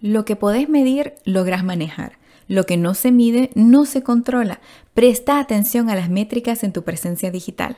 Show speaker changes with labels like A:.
A: Lo que podés medir, logras manejar. Lo que no se mide, no se controla. Presta atención a las métricas en tu presencia digital.